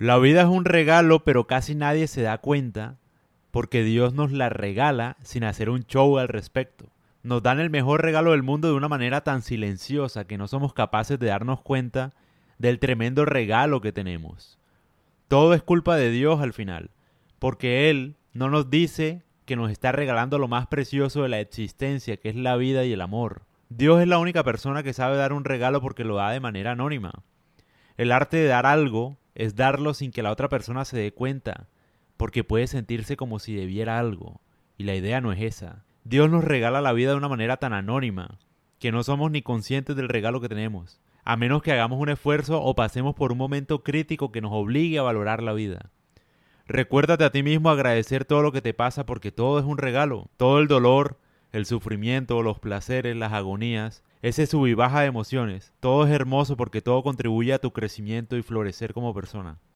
La vida es un regalo, pero casi nadie se da cuenta porque Dios nos la regala sin hacer un show al respecto. Nos dan el mejor regalo del mundo de una manera tan silenciosa que no somos capaces de darnos cuenta del tremendo regalo que tenemos. Todo es culpa de Dios al final, porque Él no nos dice que nos está regalando lo más precioso de la existencia, que es la vida y el amor. Dios es la única persona que sabe dar un regalo porque lo da de manera anónima. El arte de dar algo es darlo sin que la otra persona se dé cuenta, porque puede sentirse como si debiera algo, y la idea no es esa. Dios nos regala la vida de una manera tan anónima, que no somos ni conscientes del regalo que tenemos, a menos que hagamos un esfuerzo o pasemos por un momento crítico que nos obligue a valorar la vida. Recuérdate a ti mismo agradecer todo lo que te pasa porque todo es un regalo, todo el dolor, el sufrimiento, los placeres, las agonías, ese sub y baja de emociones. Todo es hermoso porque todo contribuye a tu crecimiento y florecer como persona.